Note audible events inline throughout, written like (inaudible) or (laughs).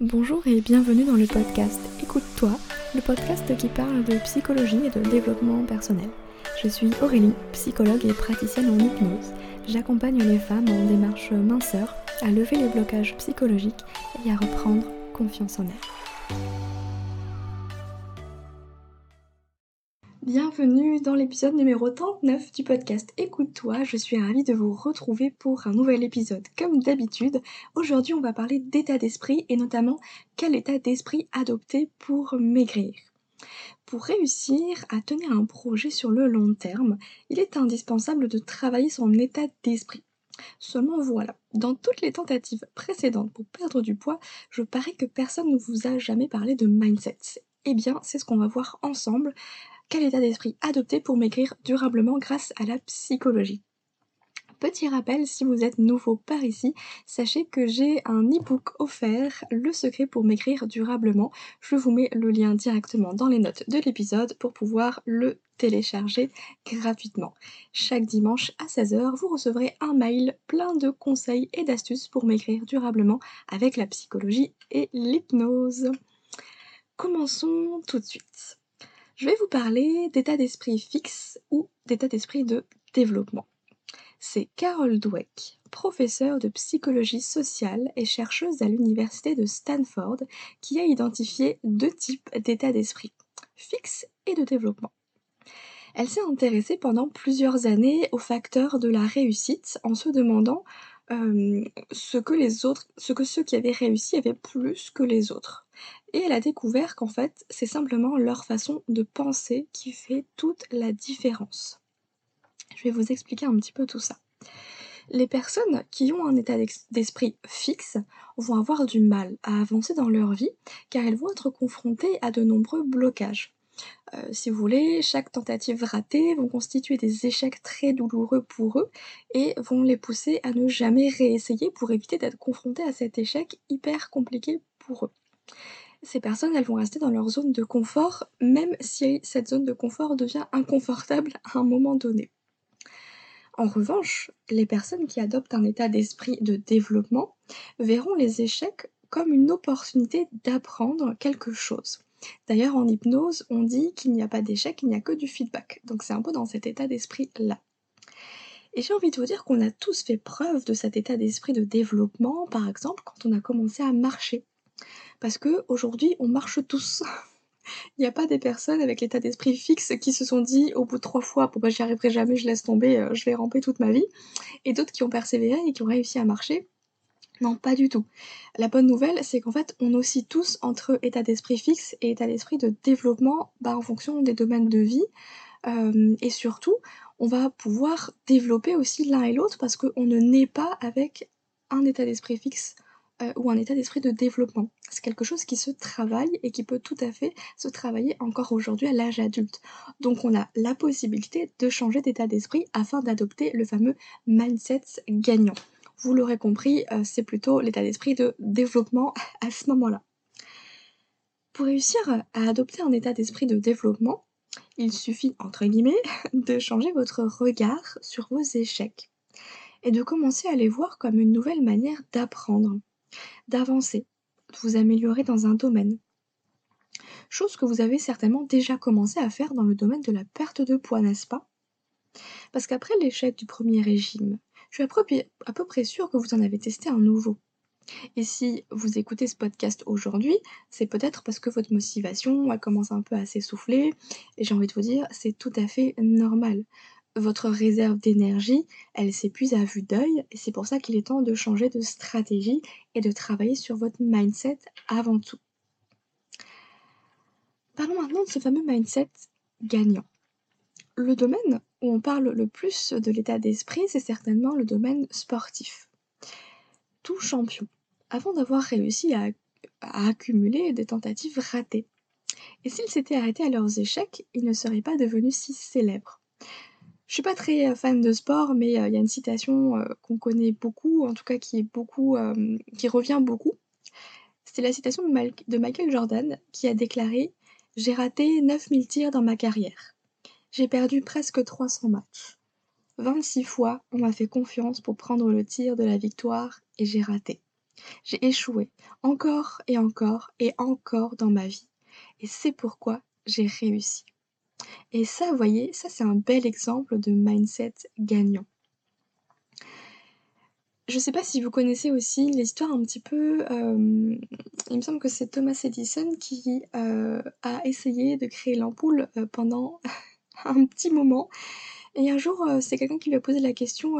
Bonjour et bienvenue dans le podcast Écoute-toi, le podcast qui parle de psychologie et de développement personnel. Je suis Aurélie, psychologue et praticienne en hypnose. J'accompagne les femmes en démarche minceur à lever les blocages psychologiques et à reprendre confiance en elles. Bienvenue dans l'épisode numéro 39 du podcast Écoute-toi, je suis ravie de vous retrouver pour un nouvel épisode. Comme d'habitude, aujourd'hui on va parler d'état d'esprit et notamment quel état d'esprit adopter pour maigrir. Pour réussir à tenir un projet sur le long terme, il est indispensable de travailler son état d'esprit. Seulement voilà, dans toutes les tentatives précédentes pour perdre du poids, je parie que personne ne vous a jamais parlé de mindset. Eh bien, c'est ce qu'on va voir ensemble quel état d'esprit adopter pour maigrir durablement grâce à la psychologie Petit rappel, si vous êtes nouveau par ici, sachez que j'ai un e-book offert, Le secret pour maigrir durablement. Je vous mets le lien directement dans les notes de l'épisode pour pouvoir le télécharger gratuitement. Chaque dimanche à 16h, vous recevrez un mail plein de conseils et d'astuces pour maigrir durablement avec la psychologie et l'hypnose. Commençons tout de suite. Je vais vous parler d'état d'esprit fixe ou d'état d'esprit de développement. C'est Carol Dweck, professeure de psychologie sociale et chercheuse à l'université de Stanford, qui a identifié deux types d'état d'esprit, fixe et de développement. Elle s'est intéressée pendant plusieurs années aux facteurs de la réussite en se demandant euh, ce que les autres, ce que ceux qui avaient réussi avaient plus que les autres. Et elle a découvert qu'en fait, c'est simplement leur façon de penser qui fait toute la différence. Je vais vous expliquer un petit peu tout ça. Les personnes qui ont un état d'esprit fixe vont avoir du mal à avancer dans leur vie car elles vont être confrontées à de nombreux blocages. Euh, si vous voulez, chaque tentative ratée vont constituer des échecs très douloureux pour eux et vont les pousser à ne jamais réessayer pour éviter d'être confrontés à cet échec hyper compliqué pour eux. Ces personnes, elles vont rester dans leur zone de confort, même si cette zone de confort devient inconfortable à un moment donné. En revanche, les personnes qui adoptent un état d'esprit de développement verront les échecs comme une opportunité d'apprendre quelque chose. D'ailleurs, en hypnose, on dit qu'il n'y a pas d'échec, il n'y a que du feedback. Donc c'est un peu dans cet état d'esprit-là. Et j'ai envie de vous dire qu'on a tous fait preuve de cet état d'esprit de développement, par exemple, quand on a commencé à marcher. Parce que aujourd'hui, on marche tous. (laughs) Il n'y a pas des personnes avec l'état d'esprit fixe qui se sont dit au bout de trois fois, bon bah j'y arriverai jamais, je laisse tomber, euh, je vais ramper toute ma vie. Et d'autres qui ont persévéré et qui ont réussi à marcher non, pas du tout. La bonne nouvelle, c'est qu'en fait, on oscille tous entre état d'esprit fixe et état d'esprit de développement bah, en fonction des domaines de vie. Euh, et surtout, on va pouvoir développer aussi l'un et l'autre parce qu'on ne naît pas avec un état d'esprit fixe euh, ou un état d'esprit de développement. C'est quelque chose qui se travaille et qui peut tout à fait se travailler encore aujourd'hui à l'âge adulte. Donc on a la possibilité de changer d'état d'esprit afin d'adopter le fameux mindset gagnant vous l'aurez compris, euh, c'est plutôt l'état d'esprit de développement à ce moment-là. Pour réussir à adopter un état d'esprit de développement, il suffit, entre guillemets, (laughs) de changer votre regard sur vos échecs et de commencer à les voir comme une nouvelle manière d'apprendre, d'avancer, de vous améliorer dans un domaine. Chose que vous avez certainement déjà commencé à faire dans le domaine de la perte de poids, n'est-ce pas? Parce qu'après l'échec du premier régime, je suis à peu, près sûre que vous en avez testé un nouveau. Et si vous écoutez ce podcast aujourd'hui, c'est peut-être parce que votre motivation a commencé un peu à s'essouffler. Et j'ai envie de vous dire, c'est tout à fait normal. Votre réserve d'énergie, elle s'épuise à vue d'œil. Et c'est pour ça qu'il est temps de changer de stratégie et de travailler sur votre mindset avant tout. Parlons maintenant de ce fameux mindset gagnant. Le domaine où on parle le plus de l'état d'esprit, c'est certainement le domaine sportif. Tout champion, avant d'avoir réussi à, accumuler des tentatives ratées. Et s'ils s'étaient arrêtés à leurs échecs, ils ne seraient pas devenus si célèbres. Je suis pas très euh, fan de sport, mais euh, il y a une citation euh, qu'on connaît beaucoup, en tout cas qui est beaucoup, qui revient beaucoup. C'est la citation de Michael Jordan qui a déclaré J'ai raté 9000 tirs dans ma carrière. J'ai perdu presque 300 matchs. 26 fois, on m'a fait confiance pour prendre le tir de la victoire et j'ai raté. J'ai échoué encore et encore et encore dans ma vie. Et c'est pourquoi j'ai réussi. Et ça, vous voyez, ça c'est un bel exemple de mindset gagnant. Je sais pas si vous connaissez aussi l'histoire un petit peu, il me semble que c'est Thomas Edison qui, a essayé de créer l'ampoule, pendant (laughs) un petit moment et un jour, c'est quelqu'un qui lui a posé la question,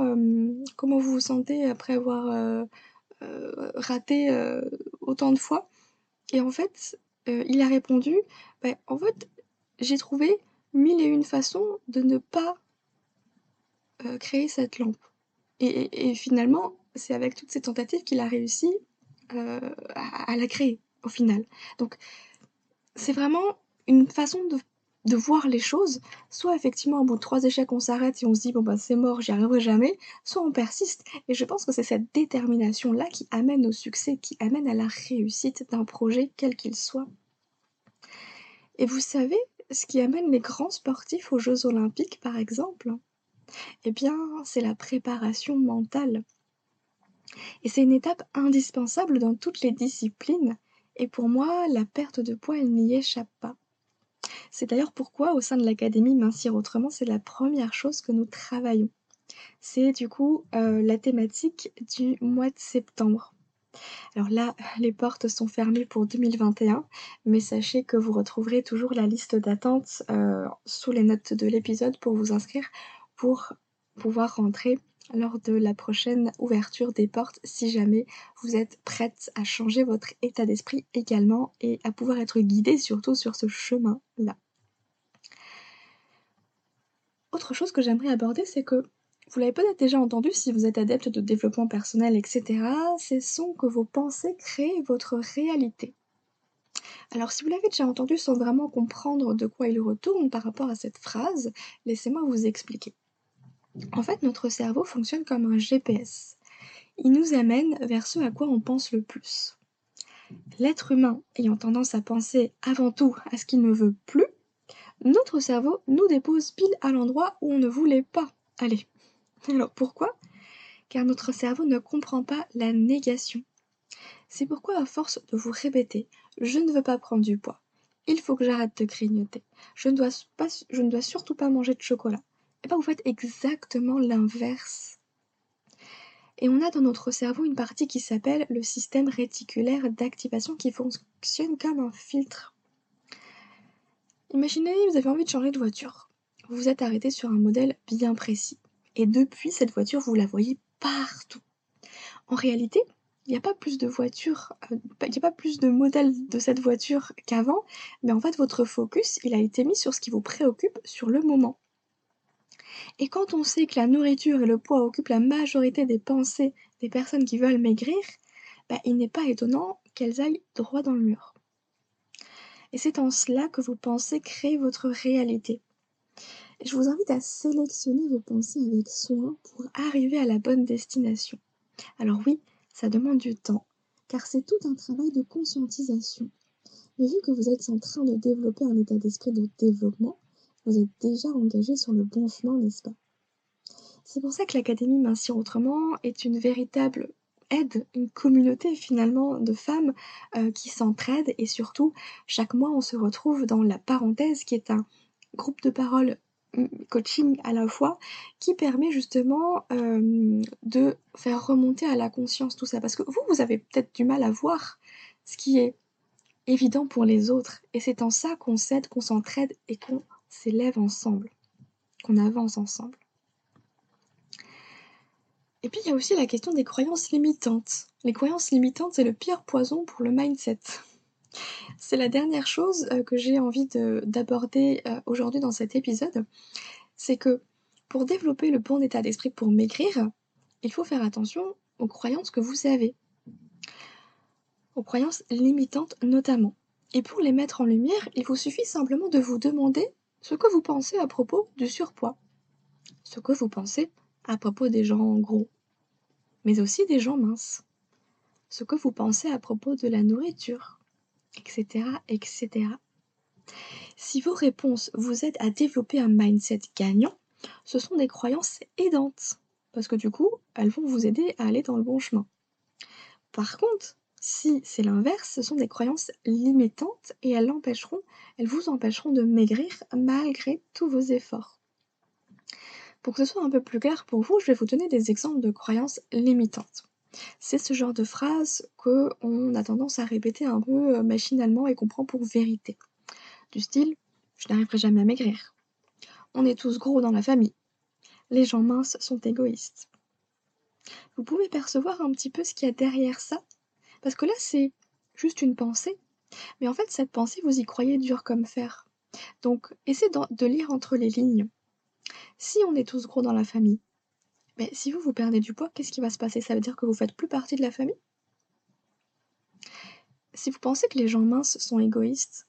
«Comment vous vous sentez après avoir, raté, autant de fois?» et en fait, il a répondu: «Bah, en fait, j'ai trouvé mille et une façons de ne pas» «créer cette lampe» et et finalement c'est avec toutes ces tentatives qu'il a réussi euh, à, la créer au final. Donc c'est vraiment une façon de, voir les choses. Soit effectivement au bout de trois échecs on s'arrête et on se dit bon bah c'est mort, j'y arriverai jamais, soit on persiste. Et je pense que c'est cette détermination là qui amène au succès, qui amène à la réussite d'un projet quel qu'il soit. Et vous savez ce qui amène les grands sportifs aux Jeux olympiques par exemple Eh bien c'est la préparation mentale. Et c'est une étape indispensable dans toutes les disciplines, et pour moi, la perte de poids, elle n'y échappe pas. C'est d'ailleurs pourquoi, au sein de l'académie Mincir Autrement, c'est la première chose que nous travaillons. C'est du coup euh, la thématique du mois de septembre. Alors là, (laughs) les portes sont fermées pour 2021, mais sachez que vous retrouverez toujours la liste d'attente euh, sous les notes de l'épisode pour vous inscrire pour pouvoir rentrer lors de la prochaine ouverture des portes si jamais vous êtes prête à changer votre état d'esprit également et à pouvoir être guidée surtout sur ce chemin-là. Autre chose que j'aimerais aborder, c'est que vous l'avez peut-être déjà entendu si vous êtes adepte de développement personnel, etc. C'est sont que vos pensées créent votre réalité. Alors si vous l'avez déjà entendu sans vraiment comprendre de quoi il retourne par rapport à cette phrase, laissez-moi vous expliquer. En fait, notre cerveau fonctionne comme un GPS. Il nous amène vers ce à quoi on pense le plus. L'être humain ayant tendance à penser avant tout à ce qu'il ne veut plus, notre cerveau nous dépose pile à l'endroit où on ne voulait pas aller. Alors pourquoi? Car notre cerveau ne comprend pas la négation. C'est pourquoi à force de vous répéter je ne veux pas prendre du poids, il faut que j'arrête de grignoter, je ne dois, surtout pas manger de chocolat, et eh bien vous faites exactement l'inverse. Et on a dans notre cerveau une partie qui s'appelle le système réticulaire d'activation qui fonctionne comme un filtre. Imaginez, vous avez envie de changer de voiture. Vous vous êtes arrêté sur un modèle bien précis. Et depuis, cette voiture, vous la voyez partout. En réalité, il n'y a pas plus de voitures, euh, il n'y a pas plus de modèles de cette voiture qu'avant, mais en fait, votre focus, il a été mis sur ce qui vous préoccupe sur le moment. Et quand on sait que la nourriture et le poids occupent la majorité des pensées des personnes qui veulent maigrir, bah, il n'est pas étonnant qu'elles aillent droit dans le mur. Et c'est en cela que vos pensées créent votre réalité. Je vous invite à sélectionner vos pensées avec soin pour arriver à la bonne destination. Alors oui, ça demande du temps, car c'est tout un travail de conscientisation. Mais vu que vous êtes en train de développer un état d'esprit de développement, vous êtes déjà engagé sur le bon chemin, n'est-ce pas? C'est pour ça que l'Académie Mincir Autrement est une véritable aide, une communauté finalement de femmes euh, qui s'entraident et surtout chaque mois on se retrouve dans la parenthèse qui est un groupe de parole coaching à la fois qui permet justement de faire remonter à la conscience tout ça parce que vous vous avez peut-être du mal à voir ce qui est évident pour les autres et c'est en ça qu'on s'aide, qu'on s'entraide et qu'on s'élève ensemble, qu'on avance ensemble. Et puis il y a aussi la question des croyances limitantes. Les croyances limitantes, c'est le pire poison pour le mindset. C'est la dernière chose euh, que j'ai envie d'aborder euh, aujourd'hui dans cet épisode. C'est que pour développer le bon état d'esprit pour maigrir, il faut faire attention aux croyances que vous avez. Aux croyances limitantes notamment. Et pour les mettre en lumière, il vous suffit simplement de vous demander ce que vous pensez à propos du surpoids, ce que vous pensez à propos des gens gros, mais aussi des gens minces, ce que vous pensez à propos de la nourriture, etc., etc. Si vos réponses vous aident à développer un mindset gagnant, ce sont des croyances aidantes, parce que du coup, elles vont vous aider à aller dans le bon chemin. Par contre, si c'est l'inverse, ce sont des croyances limitantes et elles l'empêcheront, elles vous empêcheront de maigrir malgré tous vos efforts. Pour que ce soit un peu plus clair pour vous, je vais vous donner des exemples de croyances limitantes. C'est ce genre de phrase qu'on a tendance à répéter un peu euh, machinalement et qu'on prend pour vérité. Du style Je n'arriverai jamais à maigrir. On est tous gros dans la famille. Les gens minces sont égoïstes. Vous pouvez percevoir un petit peu ce qu'il y a derrière ça? Parce que là, c'est juste une pensée. Mais en fait, cette pensée, vous y croyez dur comme fer. Donc, essayez de lire entre les lignes. Si on est tous gros dans la famille, mais si vous, vous perdez du poids, qu'est-ce qui va se passer? Ça veut dire que vous faites plus partie de la famille? Si vous pensez que les gens minces sont égoïstes,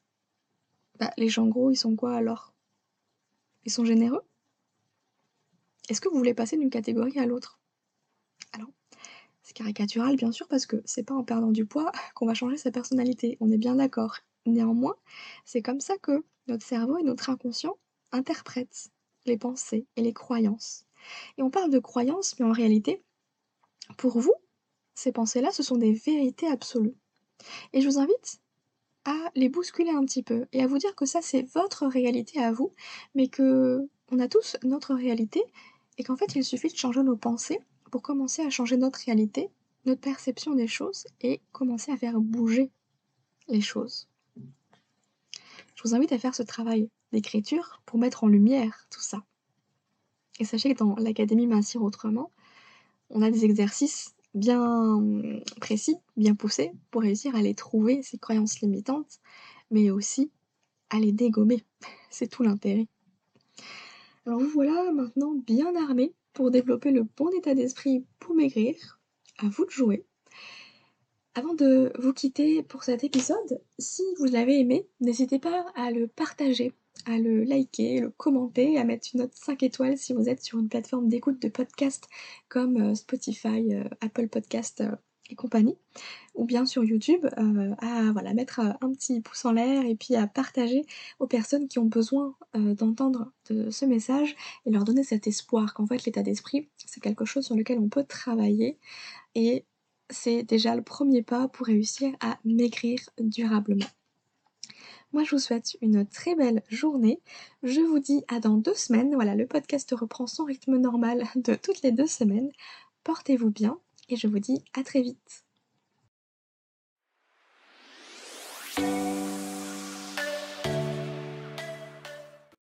bah, les gens gros, ils sont quoi alors? Ils sont généreux? Est-ce que vous voulez passer d'une catégorie à l'autre? Alors, c'est caricatural bien sûr parce que c'est pas en perdant du poids (laughs) qu'on va changer sa personnalité, on est bien d'accord. Néanmoins, c'est comme ça que notre cerveau et notre inconscient interprètent les pensées et les croyances. Et on parle de croyances, mais en réalité, pour vous, ces pensées-là, ce sont des vérités absolues. Et je vous invite à les bousculer un petit peu et à vous dire que ça, c'est votre réalité à vous, mais que on a tous notre réalité et qu'en fait, il suffit de changer nos pensées pour commencer à changer notre réalité, notre perception des choses et commencer à faire bouger les choses. Je vous invite à faire ce travail d'écriture pour mettre en lumière tout ça. Et sachez que dans l'Académie Mincir Autrement, on a des exercices bien précis, bien poussés, pour réussir à les trouver, ces croyances limitantes, mais aussi à les dégommer. (laughs) C'est tout l'intérêt. Alors vous voilà maintenant bien armé pour développer le bon état d'esprit pour maigrir. À vous de jouer. Avant de vous quitter pour cet épisode, si vous l'avez aimé, n'hésitez pas à le partager à le liker, le commenter, à mettre une note 5 étoiles si vous êtes sur une plateforme d'écoute de podcast comme euh, Spotify, euh, Apple Podcast euh, et compagnie, ou bien sur YouTube, à voilà, mettre un petit pouce en l'air et puis à partager aux personnes qui ont besoin d'entendre de ce message et leur donner cet espoir qu'en fait l'état d'esprit, c'est quelque chose sur lequel on peut travailler et c'est déjà le premier pas pour réussir à maigrir durablement. Moi, je vous souhaite une très belle journée. Je vous dis à dans deux semaines. Voilà, le podcast reprend son rythme normal de toutes les deux semaines. Portez-vous bien et je vous dis à très vite.